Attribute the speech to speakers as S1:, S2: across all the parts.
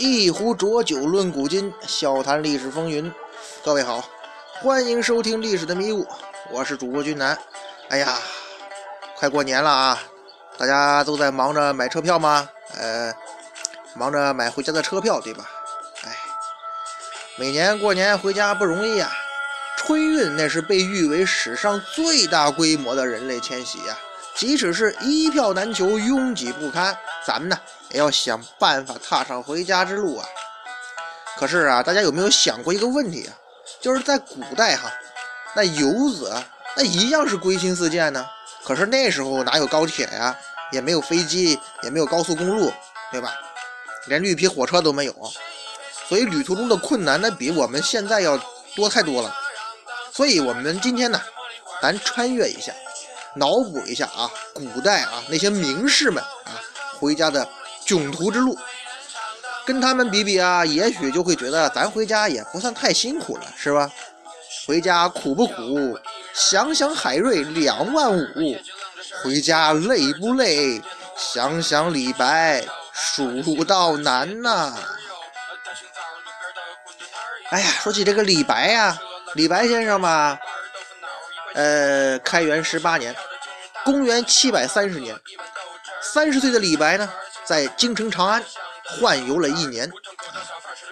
S1: 一壶浊酒论古今，笑谈历史风云。各位好，欢迎收听《历史的迷雾》，我是主播君南。哎呀，快过年了啊，大家都在忙着买车票吗？呃，忙着买回家的车票，对吧？哎，每年过年回家不容易呀。春运那是被誉为史上最大规模的人类迁徙呀，即使是一票难求、拥挤不堪，咱们呢也要想办法踏上回家之路啊。可是啊，大家有没有想过一个问题啊？就是在古代哈，那游子那一样是归心似箭呢。可是那时候哪有高铁呀，也没有飞机，也没有高速公路，对吧？连绿皮火车都没有，所以旅途中的困难那比我们现在要多太多了。所以，我们今天呢，咱穿越一下，脑补一下啊，古代啊那些名士们啊回家的囧途之路，跟他们比比啊，也许就会觉得咱回家也不算太辛苦了，是吧？回家苦不苦？想想海瑞两万五，回家累不累？想想李白蜀道难呐。哎呀，说起这个李白呀。李白先生嘛，呃，开元十八年，公元七百三十年，三十岁的李白呢，在京城长安宦游了一年，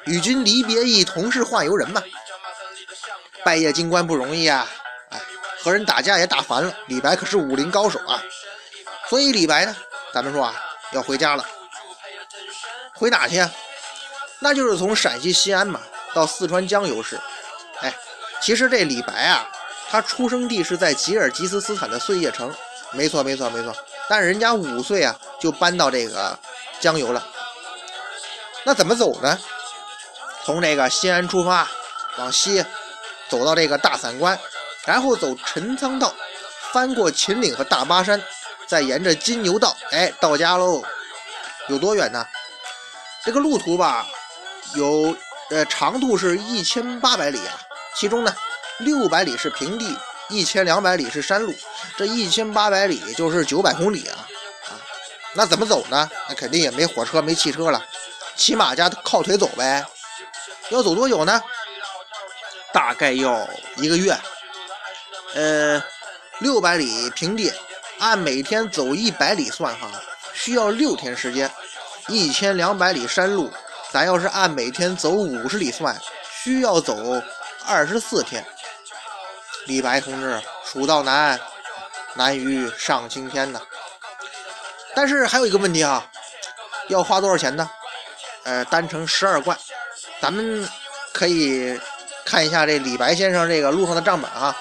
S1: 与君离别意，同是宦游人嘛。拜谒京官不容易啊，哎，和人打架也打烦了。李白可是武林高手啊，所以李白呢，咱们说啊，要回家了。回哪去啊？那就是从陕西西安嘛，到四川江油市。哎其实这李白啊，他出生地是在吉尔吉斯斯坦的碎叶城，没错没错没错。但是人家五岁啊就搬到这个江油了。那怎么走呢？从这个西安出发，往西走到这个大散关，然后走陈仓道，翻过秦岭和大巴山，再沿着金牛道，哎，到家喽。有多远呢？这个路途吧，有呃长度是一千八百里啊。其中呢，六百里是平地，一千两百里是山路，这一千八百里就是九百公里啊！啊，那怎么走呢？那肯定也没火车，没汽车了，骑马加靠腿走呗。要走多久呢？大概要一个月。呃，六百里平地，按每天走一百里算哈，需要六天时间。一千两百里山路，咱要是按每天走五十里算，需要走。二十四天，李白同志，蜀道难，难于上青天呐。但是还有一个问题啊，要花多少钱呢？呃，单程十二贯，咱们可以看一下这李白先生这个路上的账本啊。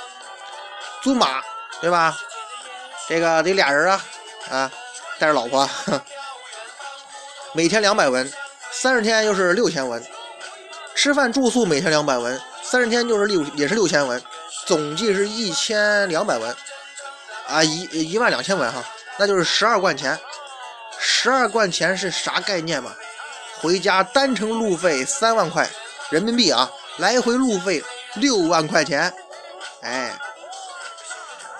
S1: 租马，对吧？这个得俩人啊，啊，带着老婆，每天两百文，三十天又是六千文。吃饭住宿每天两百文。三十天就是六，也是六千文，总计是一千两百文，啊，一一万两千文哈，那就是十二贯钱。十二贯钱是啥概念嘛？回家单程路费三万块人民币啊，来回路费六万块钱。哎，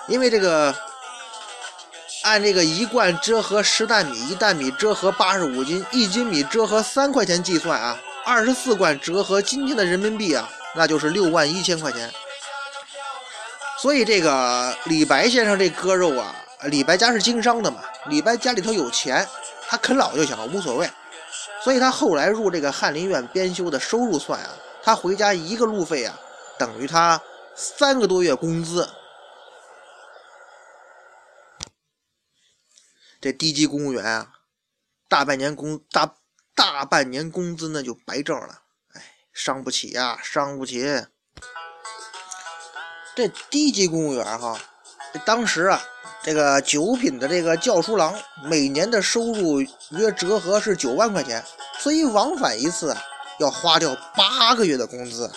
S1: 因为这个按这个一贯折合十担米，一担米折合八十五斤，一斤米折合三块钱计算啊，二十四贯折合今天的人民币啊。那就是六万一千块钱，所以这个李白先生这割肉啊，李白家是经商的嘛，李白家里头有钱，他啃老就行了，无所谓。所以他后来入这个翰林院编修的收入算啊，他回家一个路费啊，等于他三个多月工资。这低级公务员啊，大半年工大大半年工资那就白挣了。哎伤不起呀，伤不起！这低级公务员哈，当时啊，这个九品的这个教书郎每年的收入约折合是九万块钱，所以往返一次啊，要花掉八个月的工资。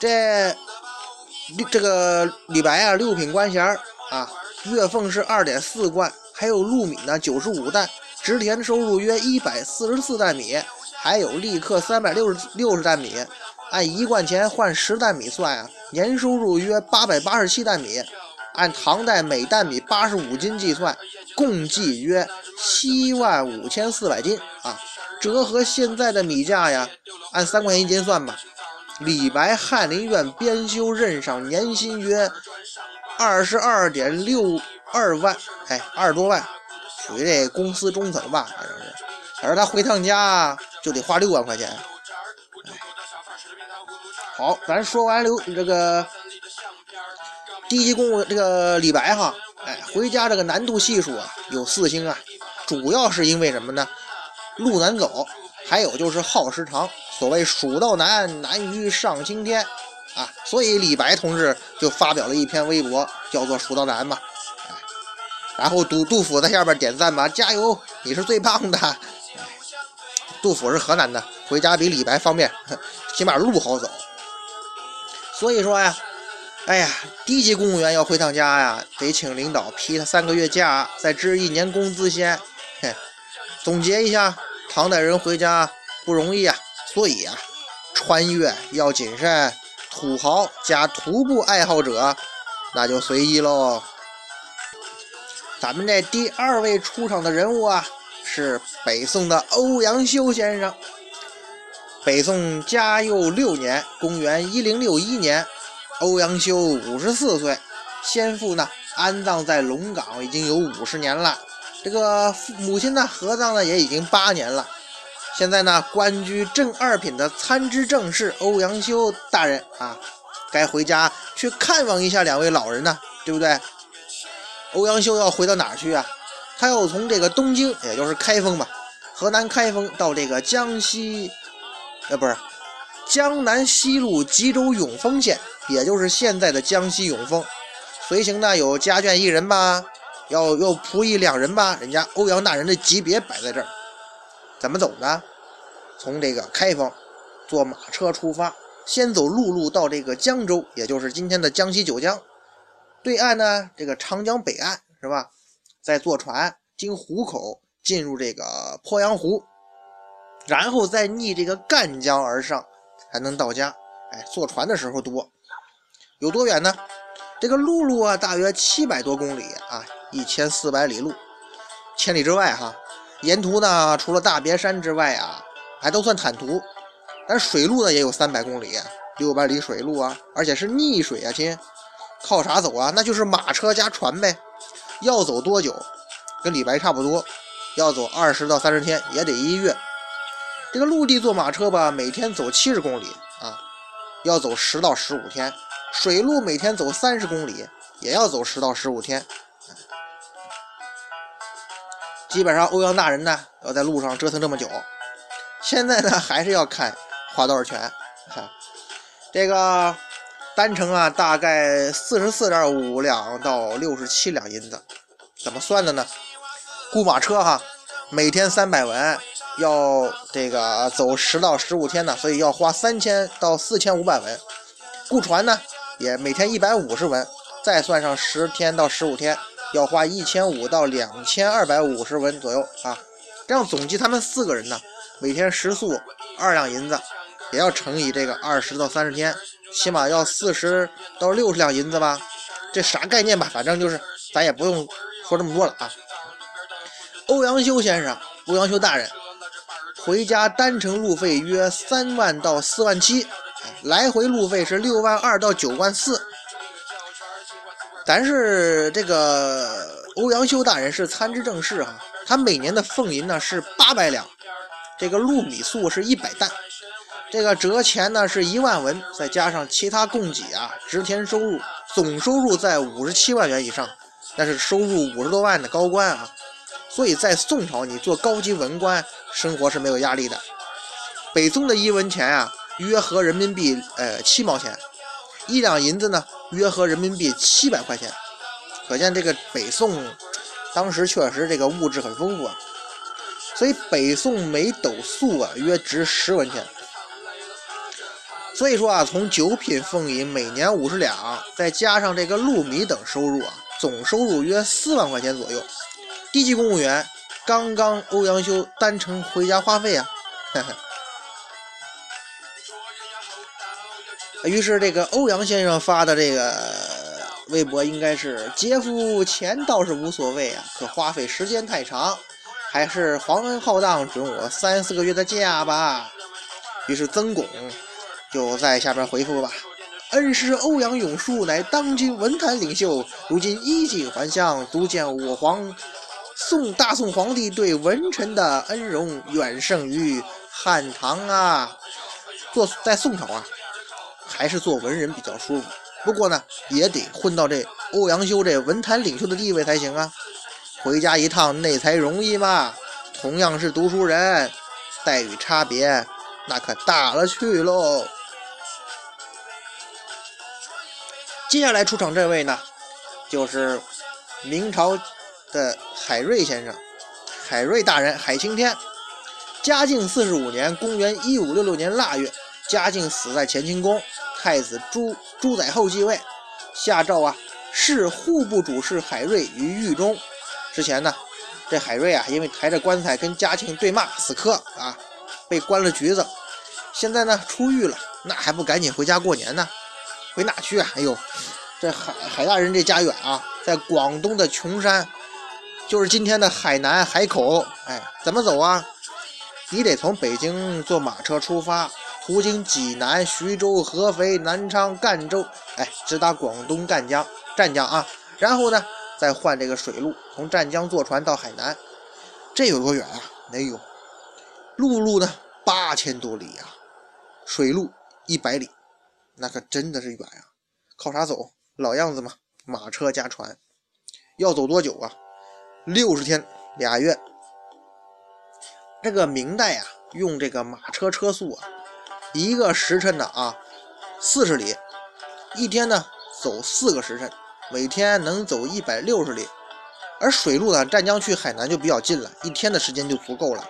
S1: 这这个李白啊，六品官衔啊，月俸是二点四贯，还有禄米呢九十五担，植田收入约一百四十四担米。还有立刻三百六十六十担米，按一贯钱换十担米算啊，年收入约八百八十七担米。按唐代每担米八十五斤计算，共计约七万五千四百斤啊，折合现在的米价呀，按三块钱一斤算吧。李白翰林院编修任上年薪约二十二点六二万，哎，二十多万，属于这公司中层吧，反正是。反正他回趟家就得花六万块钱。好，咱说完刘这个低级公务这个李白哈，哎，回家这个难度系数啊有四星啊，主要是因为什么呢？路难走，还有就是耗时长。所谓“蜀道难，难于上青天”啊，所以李白同志就发表了一篇微博，叫做“蜀道难”嘛。然后杜杜甫在下边点赞吧，加油，你是最棒的。杜甫是河南的，回家比李白方便，起码路好走。所以说呀，哎呀，低级公务员要回趟家呀，得请领导批他三个月假，再支一年工资先。嘿，总结一下，唐代人回家不容易啊。所以啊，穿越要谨慎，土豪加徒步爱好者那就随意喽。咱们这第二位出场的人物啊，是北宋的欧阳修先生。北宋嘉佑六年（公元一零六一年），欧阳修五十四岁，先父呢安葬在龙岗已经有五十年了，这个母亲呢合葬呢也已经八年了。现在呢，官居正二品的参知政事欧阳修大人啊，该回家去看望一下两位老人呢，对不对？欧阳修要回到哪儿去啊？他要从这个东京，也就是开封嘛，河南开封到这个江西，呃，不是江南西路吉州永丰县，也就是现在的江西永丰。随行呢有家眷一人吧，要有仆役两人吧，人家欧阳大人的级别摆在这儿。怎么走呢？从这个开封坐马车出发，先走陆路到这个江州，也就是今天的江西九江对岸呢，这个长江北岸是吧？再坐船经湖口进入这个鄱阳湖，然后再逆这个赣江而上，才能到家。哎，坐船的时候多，有多远呢？这个陆路啊，大约七百多公里啊，一千四百里路，千里之外哈。沿途呢，除了大别山之外啊，还都算坦途。但水路呢，也有三百公里，六百里水路啊，而且是逆水啊，亲，靠啥走啊？那就是马车加船呗。要走多久？跟李白差不多，要走二十到三十天，也得一月。这个陆地坐马车吧，每天走七十公里啊，要走十到十五天。水路每天走三十公里，也要走十到十五天。基本上欧阳大人呢要在路上折腾这么久，现在呢还是要看花多少钱。这个单程啊大概四十四点五两到六十七两银子，怎么算的呢？雇马车哈，每天三百文，要这个走十到十五天呢，所以要花三千到四千五百文。雇船呢也每天一百五十文，再算上十天到十五天。要花一千五到两千二百五十文左右啊，这样总计他们四个人呢，每天食宿二两银子，也要乘以这个二十到三十天，起码要四十到六十两银子吧？这啥概念吧？反正就是咱也不用说这么多了啊。欧阳修先生，欧阳修大人，回家单程路费约三万到四万七，来回路费是六万二到九万四。但是这个欧阳修大人是参知政事哈，他每年的俸银呢是八百两，这个禄米粟是一百担，这个折钱呢是一万文，再加上其他供给啊，值田收入，总收入在五十七万元以上，那是收入五十多万的高官啊，所以在宋朝你做高级文官，生活是没有压力的。北宋的一文钱啊，约合人民币呃七毛钱，一两银子呢。约合人民币七百块钱，可见这个北宋当时确实这个物质很丰富啊。所以北宋每斗粟啊约值十文钱。所以说啊，从九品俸银每年五十两，再加上这个禄米等收入啊，总收入约四万块钱左右。低级公务员刚刚欧阳修单程回家花费啊。于是，这个欧阳先生发的这个微博应该是姐夫钱倒是无所谓啊，可花费时间太长，还是皇恩浩荡，准我三四个月的假吧。于是曾巩就在下边回复吧：“恩师欧阳永树乃当今文坛领袖，如今衣锦还乡，足见我皇宋大宋皇帝对文臣的恩荣远胜于汉唐啊。做在宋朝啊，还是做文人比较舒服。不过呢，也得混到这欧阳修这文坛领袖的地位才行啊。回家一趟那才容易嘛。同样是读书人，待遇差别。”那可大了去喽！接下来出场这位呢，就是明朝的海瑞先生，海瑞大人，海青天。嘉靖四十五年（公元一五六六年腊月），嘉靖死在乾清宫，太子朱朱载后继位，下诏啊，谥户部主事海瑞于狱中。之前呢，这海瑞啊，因为抬着棺材跟嘉庆对骂，死磕啊。被关了局子，现在呢出狱了，那还不赶紧回家过年呢？回哪去啊？哎呦，这海海大人这家远啊，在广东的琼山，就是今天的海南海口。哎，怎么走啊？你得从北京坐马车出发，途经济南、徐州、合肥、南昌、赣州，哎，直达广东赣江湛江啊。然后呢，再换这个水路，从湛江坐船到海南。这有多远啊？哎呦！陆路呢八千多里呀，水路一百里，那可真的是远啊！靠啥走？老样子嘛，马车加船。要走多久啊？六十天俩月。这个明代啊，用这个马车车速啊，一个时辰呢啊，四十里，一天呢走四个时辰，每天能走一百六十里。而水路呢，湛江去海南就比较近了，一天的时间就足够了。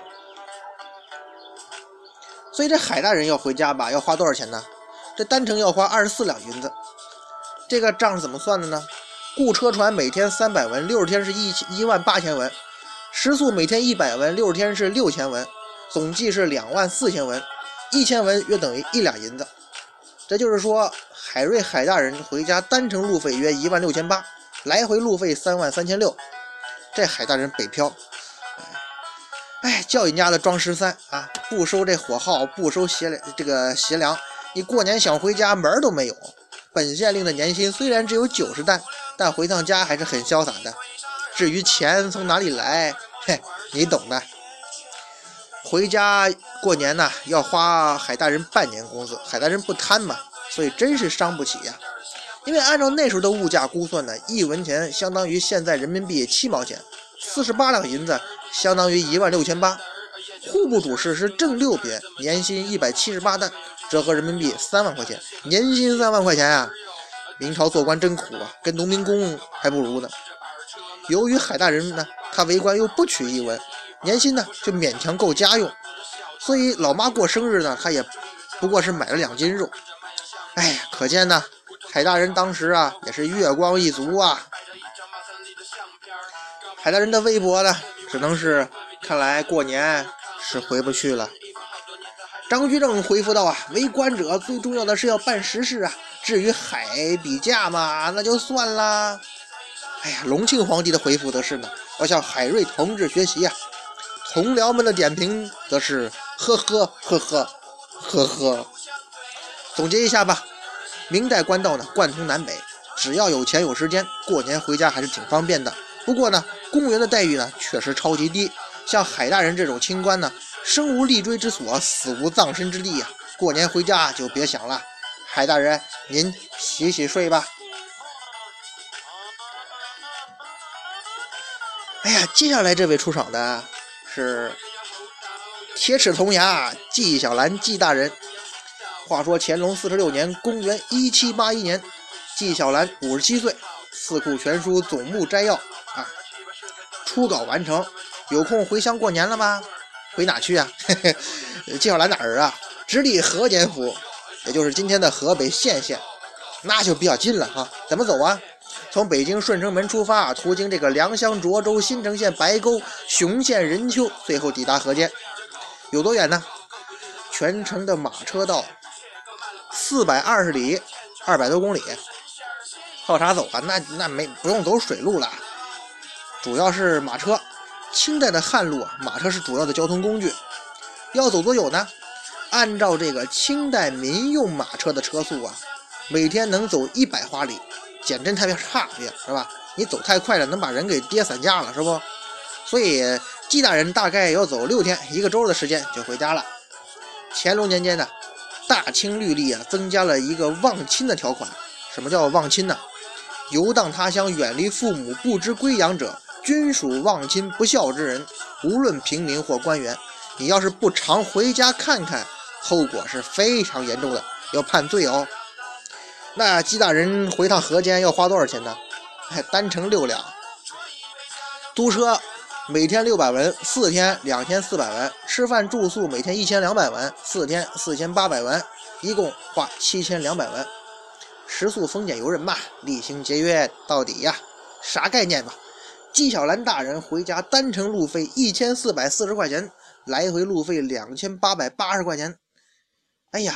S1: 所以这海大人要回家吧，要花多少钱呢？这单程要花二十四两银子。这个账是怎么算的呢？雇车船每天三百文，六十天是一一万八千文；食宿每天一百文，六十天是六千文，总计是两万四千文。一千文约等于一两银子。这就是说，海瑞海大人回家单程路费约一万六千八，来回路费三万三千六。这海大人北漂。哎，叫人家的装十三啊，不收这火耗，不收鞋，这个鞋粮，你过年想回家门儿都没有。本县令的年薪虽然只有九十担，但回趟家还是很潇洒的。至于钱从哪里来，嘿，你懂的。回家过年呢，要花海大人半年工资。海大人不贪嘛，所以真是伤不起呀。因为按照那时候的物价估算呢，一文钱相当于现在人民币七毛钱，四十八两银子。相当于一万六千八，户部主事是正六品，年薪一百七十八担，折合人民币三万块钱。年薪三万块钱啊！明朝做官真苦啊，跟农民工还不如呢。由于海大人呢，他为官又不取一文，年薪呢就勉强够家用，所以老妈过生日呢，他也不过是买了两斤肉。哎，可见呢，海大人当时啊也是月光一族啊。海大人的微博呢？只能是，看来过年是回不去了。张居正回复道：“啊，为官者最重要的是要办实事啊，至于海比价嘛，那就算啦。”哎呀，隆庆皇帝的回复则是呢，要向海瑞同志学习啊。同僚们的点评则是：呵呵呵呵呵呵。总结一下吧，明代官道呢贯通南北，只要有钱有时间，过年回家还是挺方便的。不过呢。公务员的待遇呢，确实超级低。像海大人这种清官呢，生无立锥之所，死无葬身之地呀。过年回家就别想了。海大人，您洗洗睡吧。哎呀，接下来这位出场的是铁齿铜牙纪晓岚纪大人。话说乾隆四十六年，公元一七八一年，纪晓岚五十七岁，《四库全书总目摘要》啊。初稿完成，有空回乡过年了吗？回哪去啊？纪晓岚哪儿啊？直隶河间府，也就是今天的河北献县，那就比较近了哈。怎么走啊？从北京顺城门出发，途经这个良乡涿州、新城县白沟、雄县任丘，最后抵达河间。有多远呢？全程的马车道四百二十里，二百多公里。靠啥走啊？那那没不用走水路了，主要是马车。清代的旱路啊，马车是主要的交通工具。要走多久呢？按照这个清代民用马车的车速啊，每天能走一百华里，减震太差点是吧？你走太快了，能把人给跌散架了，是不？所以纪大人大概要走六天一个周的时间就回家了。乾隆年间呢，大清律例啊，增加了一个忘亲的条款。什么叫忘亲呢？游荡他乡、远离父母、不知归养者。均属忘亲不孝之人，无论平民或官员，你要是不常回家看看，后果是非常严重的，要判罪哦。那姬大人回趟河间要花多少钱呢？单程六两，租车每天六百文，四天两千四百文，吃饭住宿每天一千两百文，四天四千八百文，一共花七千两百文。食宿丰俭由人嘛，厉行节约到底呀，啥概念吧？纪晓岚大人回家单程路费一千四百四十块钱，来回路费两千八百八十块钱。哎呀，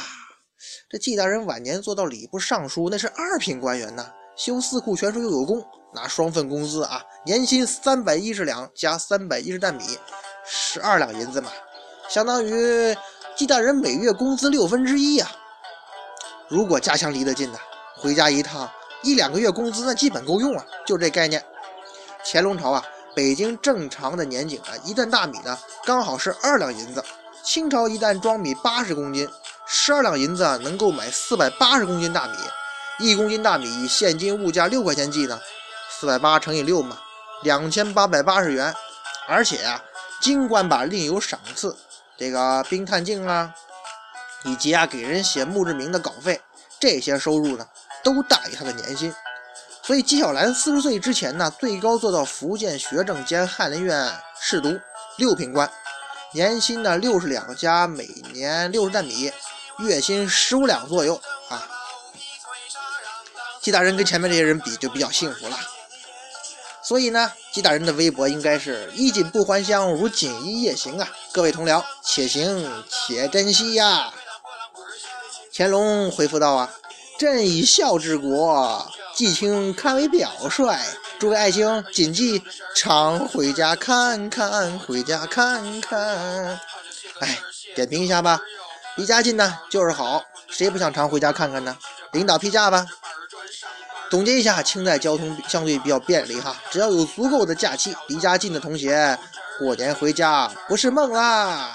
S1: 这纪大人晚年做到礼部尚书，那是二品官员呐，修四库全书又有功，拿双份工资啊，年薪三百一十两加三百一十担米，十二两银子嘛，相当于纪大人每月工资六分之一呀。如果家乡离得近呢，回家一趟一两个月工资那基本够用啊，就这概念。乾隆朝啊，北京正常的年景啊，一担大米呢刚好是二两银子。清朝一担装米八十公斤，十二两银子啊能够买四百八十公斤大米。一公斤大米以现今物价六块钱计呢，四百八乘以六嘛，两千八百八十元。而且啊，京官吧另有赏赐，这个兵探镜啊，以及啊给人写墓志铭的稿费，这些收入呢都大于他的年薪。所以纪晓岚四十岁之前呢，最高做到福建学政兼翰林院侍读，六品官，年薪呢六十两加每年六十担米，月薪十五两左右啊。纪大人跟前面这些人比就比较幸福了。所以呢，纪大人的微博应该是衣锦不还乡，如锦衣夜行啊。各位同僚，且行且珍惜呀。乾隆回复道啊，朕以孝治国。季卿堪为表率，诸位爱卿谨记常回家看看，回家看看。哎，点评一下吧，离家近呢就是好，谁不想常回家看看呢？领导批假吧。总结一下，清代交通相对比较便利哈，只要有足够的假期，离家近的同学过年回家不是梦啦。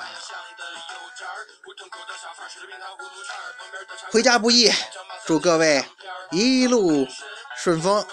S1: 回家不易，祝各位。一路顺风。